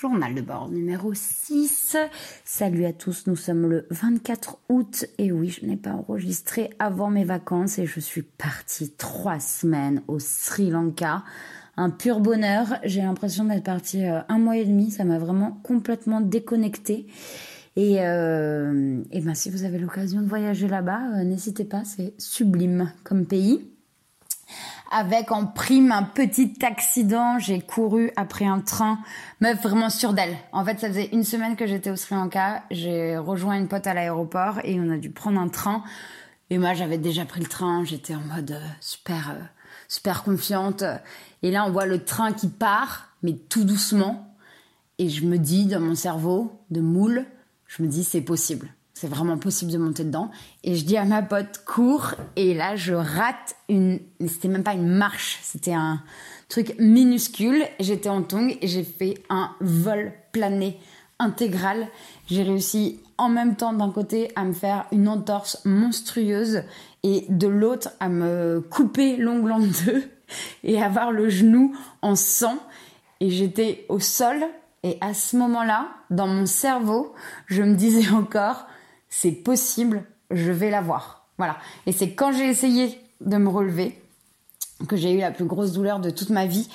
Journal de bord numéro 6. Salut à tous, nous sommes le 24 août et oui, je n'ai pas enregistré avant mes vacances et je suis partie trois semaines au Sri Lanka. Un pur bonheur, j'ai l'impression d'être partie euh, un mois et demi, ça m'a vraiment complètement déconnectée. Et, euh, ben, si vous avez l'occasion de voyager là-bas, euh, n'hésitez pas, c'est sublime comme pays avec en prime un petit accident. J'ai couru après un train, meuf vraiment sûre d'elle. En fait, ça faisait une semaine que j'étais au Sri Lanka. J'ai rejoint une pote à l'aéroport et on a dû prendre un train. Et moi, j'avais déjà pris le train. J'étais en mode euh, super, euh, super confiante. Et là, on voit le train qui part, mais tout doucement. Et je me dis dans mon cerveau de moule, je me dis c'est possible c'est vraiment possible de monter dedans. Et je dis à ma pote, cours. Et là, je rate une. C'était même pas une marche, c'était un truc minuscule. J'étais en tongue et j'ai fait un vol plané intégral. J'ai réussi en même temps d'un côté à me faire une entorse monstrueuse et de l'autre à me couper l'ongle en deux et avoir le genou en sang. Et j'étais au sol. Et à ce moment-là, dans mon cerveau, je me disais encore, c'est possible, je vais l'avoir. Voilà. Et c'est quand j'ai essayé de me relever que j'ai eu la plus grosse douleur de toute ma vie.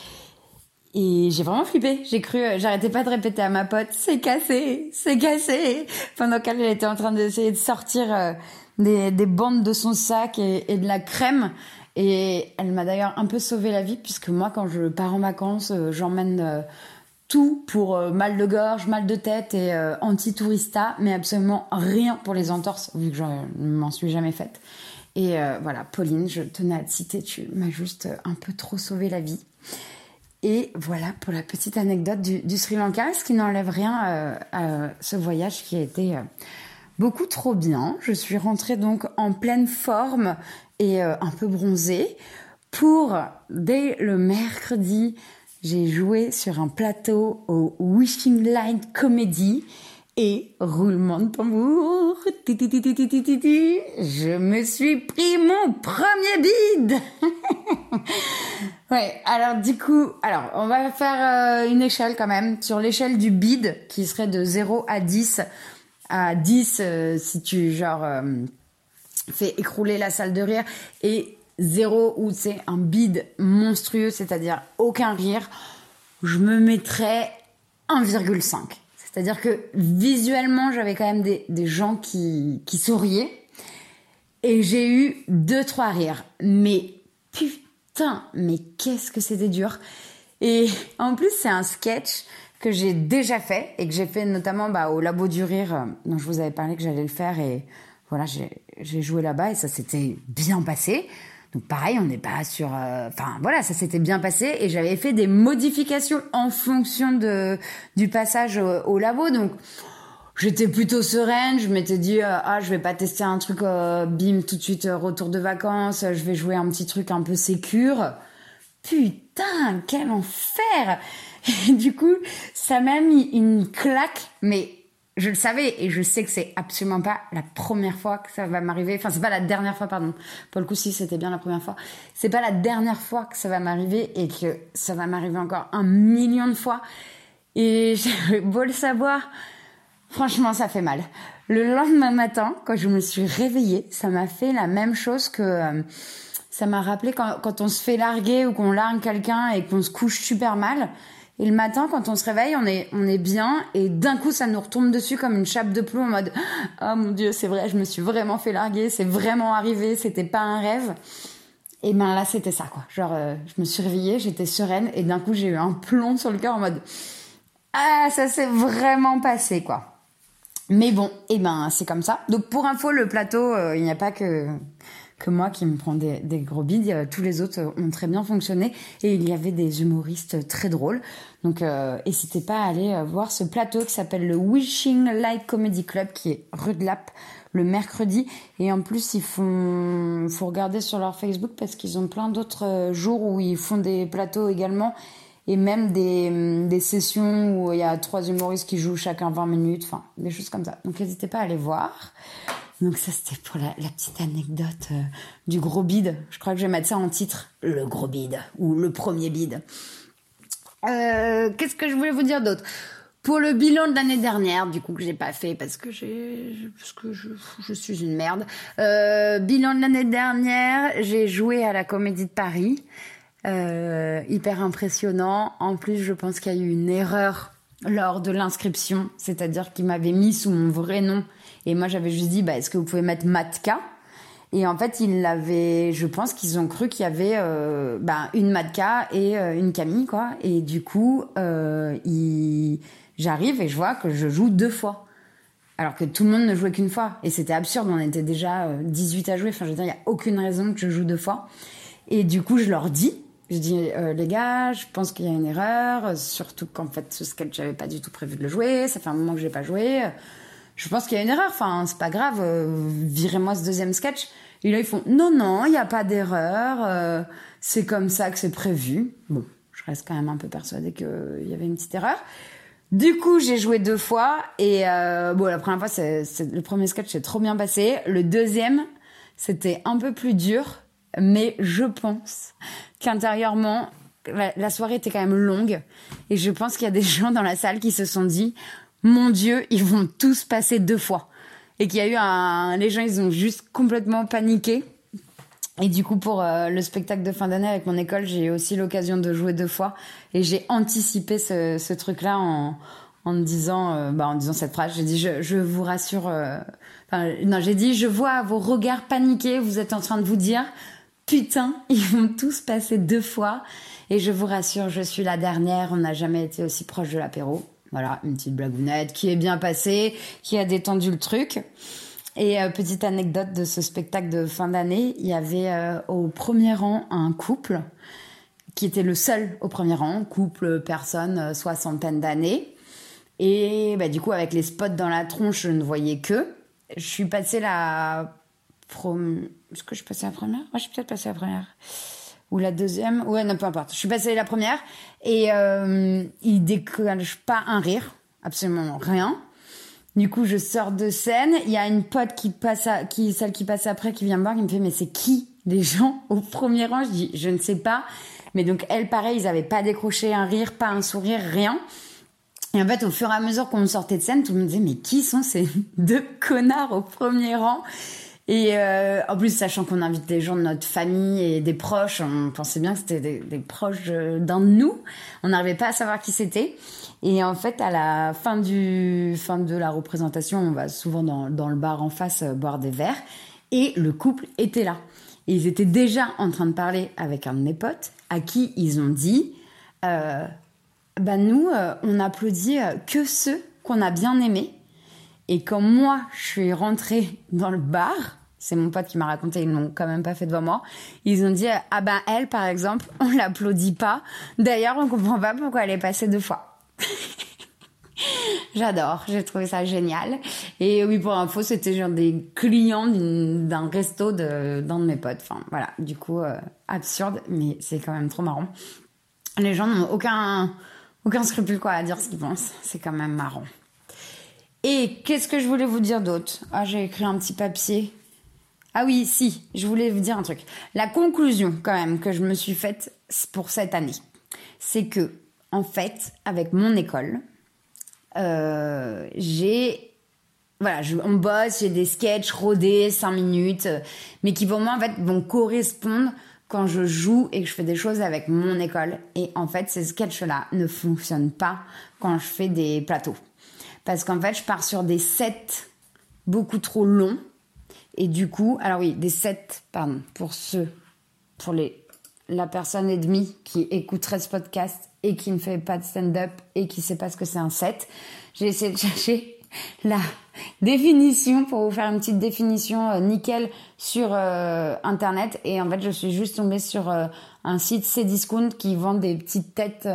Et j'ai vraiment flippé. J'ai cru, euh, j'arrêtais pas de répéter à ma pote, c'est cassé, c'est cassé. Pendant qu'elle était en train d'essayer de sortir euh, des, bandes de son sac et, de la crème. Et elle m'a d'ailleurs un peu sauvé la vie puisque moi, quand je pars en vacances, euh, j'emmène tout pour euh, mal de gorge, mal de tête et euh, anti-tourista, mais absolument rien pour les entorses, vu que je ne m'en suis jamais faite. Et euh, voilà, Pauline, je tenais à te citer, tu m'as juste un peu trop sauvé la vie. Et voilà pour la petite anecdote du, Sri Lanka, ce qui n'enlève rien à ce voyage qui a été beaucoup trop bien. Je suis rentrée donc en pleine forme et un peu bronzée pour, dès le mercredi, j'ai joué sur un plateau au Wishing Light Comedy et roulement de tambour, je me suis pris mon premier bide. ouais, alors du coup, alors on va faire euh, une échelle quand même sur l'échelle du bide qui serait de 0 à 10. À 10 euh, si tu genre euh, fais écrouler la salle de rire et zéro où c'est un bide monstrueux, c'est-à-dire aucun rire, je me mettrais 1,5. C'est-à-dire que visuellement, j'avais quand même des, gens qui, qui souriaient. Et j'ai eu deux, trois rires. Mais putain, mais qu'est-ce que c'était dur. Et en plus, c'est un sketch que j'ai déjà fait et que j'ai fait notamment bah, au Labo du Rire, euh, dont je vous avais parlé que j'allais le faire. Et voilà, j'ai joué là-bas et ça s'était bien passé. Donc pareil, on n'est pas sur. Euh, enfin voilà, ça s'était bien passé et j'avais fait des modifications en fonction de du passage au, labo. Donc j'étais plutôt sereine. Je m'étais dit euh, ah je vais pas tester un truc euh, bim tout de suite retour de vacances. Je vais jouer un petit truc un peu sécure. Putain quel enfer. Et du coup ça m'a mis une claque mais je le savais et je sais que c'est absolument pas la première fois que ça va m'arriver. Enfin, c'est pas la dernière fois, pardon. Pour le coup, si c'était bien la première fois. C'est pas la dernière fois que ça va m'arriver et que ça va m'arriver encore un million de fois. Et j'ai beau le savoir, franchement, ça fait mal. Le lendemain matin, quand je me suis réveillée, ça m'a fait la même chose que euh, ça m'a rappelé quand, quand on se fait larguer ou qu'on largue quelqu'un et qu'on se couche super mal. Et le matin, quand on se réveille, on est, bien, et d'un coup, ça nous retombe dessus comme une chape de plomb en mode oh, mon dieu, c'est vrai, je me suis vraiment fait larguer, c'est vraiment arrivé, c'était pas un rêve. Et ben là, c'était ça, quoi. Genre, euh, je me suis réveillée, j'étais sereine, et d'un coup, j'ai eu un plomb sur le cœur en mode Ah, ça s'est vraiment passé, quoi. Mais bon, et ben, c'est comme ça. Donc, pour info, le plateau, euh, il n'y a pas que que moi qui me prends des, gros bides. Tous les autres ont très bien fonctionné et il y avait des humoristes très drôles. Donc euh, n'hésitez pas à aller euh, voir ce plateau qui s'appelle le Wishing Light Comedy Club qui est rue de Lappe le mercredi et en plus ils font faut regarder sur leur Facebook parce qu'ils ont plein d'autres euh, jours où ils font des plateaux également et même des, des sessions où il y a trois humoristes qui jouent chacun 20 minutes, enfin des choses comme ça. Donc n'hésitez pas à aller voir. Donc ça c'était pour la, petite anecdote euh, du gros bide. Je crois que je vais mettre ça en titre, le gros bide ou le premier bide. Euh, qu'est-ce que je voulais vous dire d'autre? Pour le bilan de l'année dernière, du coup que j'ai pas fait parce que je, suis une merde. Euh, bilan de l'année dernière, j'ai joué à la Comédie de Paris. Hyper impressionnant. En plus, je pense qu'il y a eu une erreur lors de l'inscription, c'est-à-dire qu'il m'avait mis sous mon vrai nom et moi j'avais juste dit bah est-ce que vous pouvez mettre Matka? Et en fait, ils l'avaient, je pense qu'ils ont cru qu'il y avait euh, bah, une Matka et euh, une Camille, quoi. Et du coup, euh, j'arrive et je vois que je joue deux fois. Alors que tout le monde ne jouait qu'une fois. Et c'était absurde, on était déjà 18 euh, à jouer. Enfin, je veux dire, il n'y a aucune raison que je joue deux fois. Et du coup, je leur dis, je dis, euh, les gars, je pense qu'il y a une erreur, surtout qu'en fait, ce sketch, j'avais pas du tout prévu de le jouer, ça fait un moment que j'ai pas joué. Je pense qu'il y a une erreur, enfin, c'est pas grave, euh, virez-moi ce deuxième sketch. Et là, ils font, non, non, il n'y a pas d'erreur, c'est comme ça que c'est prévu. Bon, je reste quand même un peu persuadée qu'il y avait une petite erreur. Du coup, j'ai joué deux fois et euh, bon, la première fois, c'est, le premier sketch s'est trop bien passé. Le deuxième, c'était un peu plus dur, mais je pense qu'intérieurement, la, soirée était quand même longue et je pense qu'il y a des gens dans la salle qui se sont dit, mon Dieu, ils vont tous passer deux fois et qu'il y a eu un, les gens, ils ont juste complètement paniqué. Et du coup, pour euh, le spectacle de fin d'année avec mon école, j'ai eu aussi l'occasion de jouer deux fois. Et j'ai anticipé ce, truc-là en, en disant, euh, bah, en disant cette phrase. J'ai dit, je, vous rassure. Euh, non, j'ai dit, je vois vos regards paniqués. Vous êtes en train de vous dire, putain, ils vont tous passer deux fois. Et je vous rassure, je suis la dernière. On n'a jamais été aussi proche de l'apéro. Voilà, une petite blagounette qui est bien passée, qui a détendu le truc. Et euh, petite anecdote de ce spectacle de fin d'année, il y avait euh, au premier rang un couple qui était le seul au premier rang, couple, personne, euh, soixantaine d'années. Et bah, du coup, avec les spots dans la tronche, je ne voyais que. Je suis passée la première. Est-ce que je suis passée la première? Moi, je suis peut-être passée la première. Ou la deuxième. Ouais, non, peu importe. Je suis passée la première. Et euh, il décolle pas un rire. Absolument rien. Du coup, je sors de scène. Il y a une pote qui passe, à, qui celle qui passe après, qui vient me voir, qui me fait mais c'est qui les gens au premier rang? Je dis je ne sais pas. Mais donc elle, pareil, ils avaient pas décroché un rire, pas un sourire, rien. Et en fait, au fur et à mesure qu'on sortait de scène, tout le monde disait mais qui sont ces deux connards au premier rang? Et euh, en plus, sachant qu'on invite des gens de notre famille et des proches, on pensait bien que c'était des, proches d'un de nous. On n'arrivait pas à savoir qui c'était. Et en fait, à la fin de la représentation, on va souvent dans, le bar en face euh, boire des verres. Et le couple était là. Et ils étaient déjà en train de parler avec un de mes potes, à qui ils ont dit, euh, bah nous, euh, on applaudit euh, que ceux qu'on a bien aimés. Et quand moi, je suis rentrée dans le bar, c'est mon pote qui m'a raconté, ils l'ont quand même pas fait devant moi. Ils ont dit, ah ben elle, par exemple, on l'applaudit pas. D'ailleurs, on comprend pas pourquoi elle est passée deux fois. J'adore, j'ai trouvé ça génial. Et oui, pour info, c'était genre des clients d'un resto d'un de, mes potes. Enfin, voilà, du coup, euh, absurde, mais c'est quand même trop marrant. Les gens n'ont aucun, aucun scrupule quoi à dire ce qu'ils pensent. C'est quand même marrant. Et qu'est-ce que je voulais vous dire d'autre? Ah, j'ai écrit un petit papier. Ah oui, si, je voulais vous dire un truc. La conclusion, quand même, que je me suis faite pour cette année, c'est que en fait, avec mon école, euh, j'ai voilà, on bosse, j'ai des sketchs rodés, 5 minutes, mais qui pour moi en fait vont correspondre quand je joue et que je fais des choses avec mon école. Et en fait, ces sketchs-là ne fonctionnent pas quand je fais des plateaux. Parce qu'en fait, je pars sur des sets beaucoup trop longs. Et du coup, alors oui, des sets, pardon, pour ceux, pour les, la personne et demie qui écouterait ce podcast et qui ne fait pas de stand-up et qui sait pas ce que c'est un set. J'ai essayé de chercher la définition pour vous faire une petite définition euh, nickel sur euh, internet et en fait je suis juste tombée sur euh, un site Cdiscount qui vend des petites têtes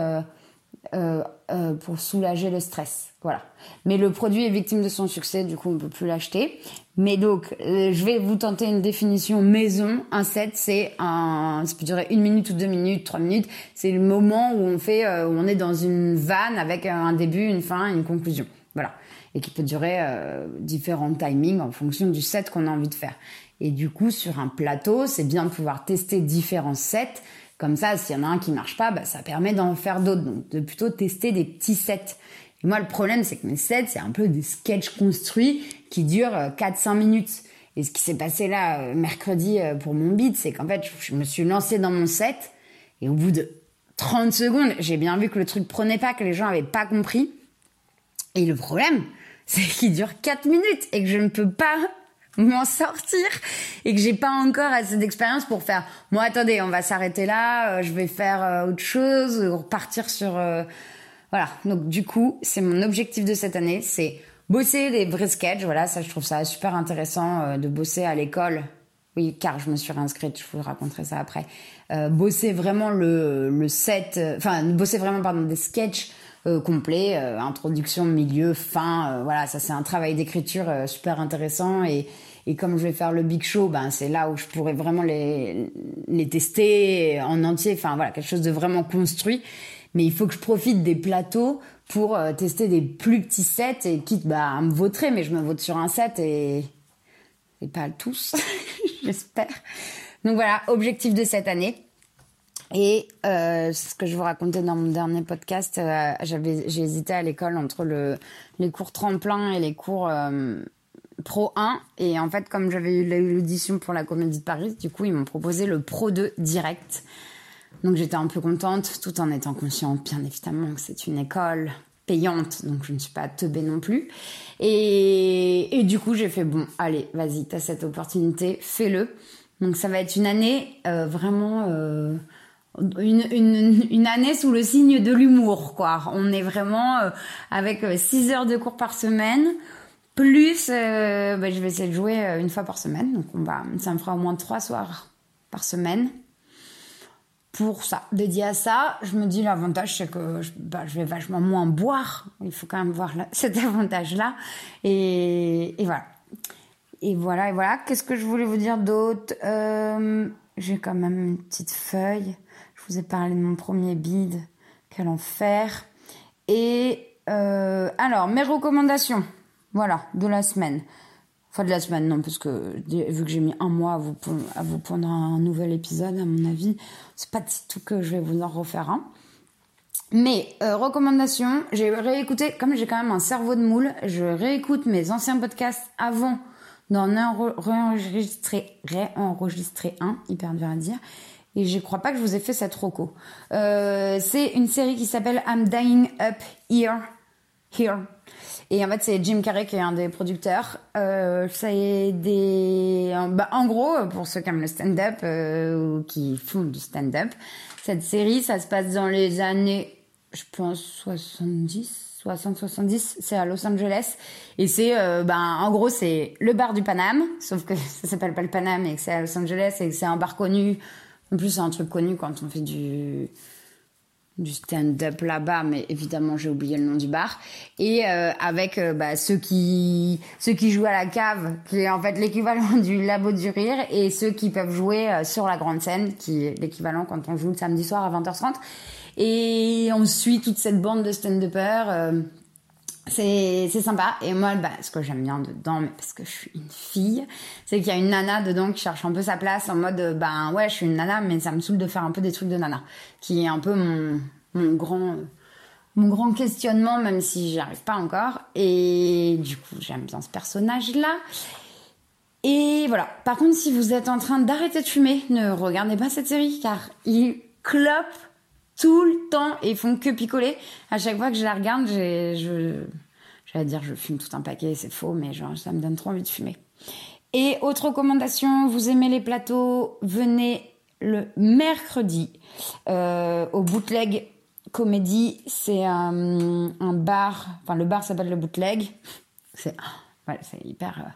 pour soulager le stress. Voilà. Mais le produit est victime de son succès, du coup on peut plus l'acheter. Mais donc, euh, je vais vous tenter une définition maison. Un set, c'est un, ça peut durer une minute ou deux minutes, trois minutes. C'est le moment où on fait, euh, où on est dans une vanne avec un début, une fin, une conclusion. Voilà. Et qui peut durer euh, différents timings en fonction du set qu'on a envie de faire. Et du coup, sur un plateau, c'est bien de pouvoir tester différents sets. Comme ça, s'il y en a un qui marche pas, bah, ça permet d'en faire d'autres. Donc, de plutôt tester des petits sets Et moi, le problème, c'est que mes sets, c'est un peu des sketchs construits qui durent 4-5 minutes. Et ce qui s'est passé là, mercredi, pour mon beat, c'est qu'en fait, je me suis lancée dans mon set, et au bout de 30 secondes, j'ai bien vu que le truc prenait pas, que les gens avaient pas compris. Et le problème, c'est qu'il dure 4 minutes et que je ne peux pas m'en sortir et que j'ai pas encore assez d'expérience pour faire moi attendez on va s'arrêter là euh, je vais faire euh, autre chose repartir sur euh, voilà. Donc du coup c'est mon objectif de cette année c'est bosser des vrais sketchs. Voilà ça je trouve ça super intéressant de bosser à l'école. Oui car je me suis réinscrite je vous raconterai ça après. Bosser vraiment le, le set enfin bosser vraiment pardon des sketchs euh, complet, euh, introduction, milieu, fin. Euh, voilà, ça c'est un travail d'écriture super intéressant et, et comme je vais faire le big show, ben c'est là où je pourrais vraiment les, les tester en entier. Enfin voilà, quelque chose de vraiment construit. Mais il faut que je profite des plateaux pour tester des plus petits sets et quitte bah, à me vautrer, mais je me vote sur un set et, et pas tous, j'espère. Donc voilà, objectif de cette année. Et euh, ce que je vous racontais dans mon dernier podcast, euh, j'ai hésité à l'école entre le, les cours tremplin et les cours euh, Pro 1. Et en fait, comme j'avais eu l'audition pour la Comédie de Paris, du coup, ils m'ont proposé le Pro 2 direct. Donc j'étais un peu contente, tout en étant consciente, bien évidemment, que c'est une école payante, donc je ne suis pas teubée non plus. Et, du coup, j'ai fait, bon, allez, vas-y, t'as cette opportunité, fais-le. Donc ça va être une année euh, vraiment une, une, une, année sous le signe de l'humour, quoi. On est vraiment euh, avec 6 euh, heures de cours par semaine, plus euh, bah, je vais essayer de jouer une fois par semaine. Donc on va, ça me fera au moins 3 soirs par semaine. Pour ça, dédié à ça, je me dis l'avantage c'est que je, bah, vais vachement moins boire. Il faut quand même voir cet avantage-là. Et, voilà. Et voilà, et voilà. Qu'est-ce que je voulais vous dire d'autre? J'ai quand même une petite feuille. Je vous ai parlé de mon premier bid. Quel enfer. Et euh, alors, mes recommandations. Voilà, de la semaine. Enfin, de la semaine, non, parce que vu que j'ai mis un mois à vous, prendre un nouvel épisode, à mon avis, c'est pas du tout que je vais vous en refaire un. Mais euh, recommandations, j'ai réécouté, comme j'ai quand même un cerveau de moule, je réécoute mes anciens podcasts avant d'en réenregistrer, réenregistrer un, hyper dur à dire. Et je crois pas que je vous ai fait cette roco. Euh, c'est une série qui s'appelle I'm Dying Up Here. Here. Et en fait, c'est Jim Carrey qui est un des producteurs. Euh, c'est des, bah, en gros, pour ceux qui aiment le stand-up euh, ou qui font du stand-up, cette série, ça se passe dans les années, je pense, 70, 60-70. C'est à Los Angeles. Et c'est, euh, ben, en gros, c'est le bar du Paname, sauf que ça s'appelle pas le Paname et que c'est à Los Angeles et que c'est un bar connu en plus, c'est un truc connu quand on fait du, du stand-up là-bas, mais évidemment, j'ai oublié le nom du bar. Et euh, avec euh, bah, ceux, qui, ceux qui jouent à la cave, qui est en fait l'équivalent du labo du rire, et ceux qui peuvent jouer euh, sur la grande scène, qui est l'équivalent quand on joue le samedi soir à 20h30. Et on suit toute cette bande de stand-uppers c'est sympa. Et moi bah, ce que j'aime bien dedans parce que je suis une fille c'est qu'il y a une nana dedans qui cherche un peu sa place en mode ben ouais je suis une nana mais ça me saoule de faire un peu des trucs de nana qui est un peu mon mon grand mon grand questionnement même si j'y arrive pas encore. Et du coup j'aime bien ce personnage là et voilà. Par contre si vous êtes en train d'arrêter de fumer ne regardez pas cette série car il clope tout le temps et font que picoler. À chaque fois que je la regarde, j'ai, je, j'allais dire je fume tout un paquet, c'est faux, mais genre ça me donne trop envie de fumer. Et autre recommandation, vous aimez les plateaux, venez le mercredi euh, au Bootleg Comédie. C'est un, bar, enfin le bar s'appelle le Bootleg. C'est, c'est hyper euh,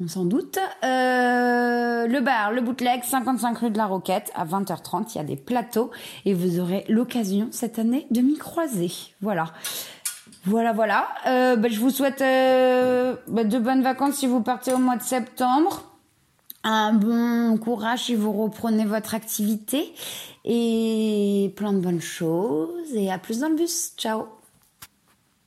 on s'en doute. Euh, le bar, le bootleg, 55 rue de la Roquette, à 20h30, il y a des plateaux et vous aurez l'occasion cette année de m'y croiser. Voilà. Voilà, voilà. Euh, bah, je vous souhaite euh, bah, de bonnes vacances si vous partez au mois de septembre. Un bon courage si vous reprenez votre activité et plein de bonnes choses et à plus dans le bus. Ciao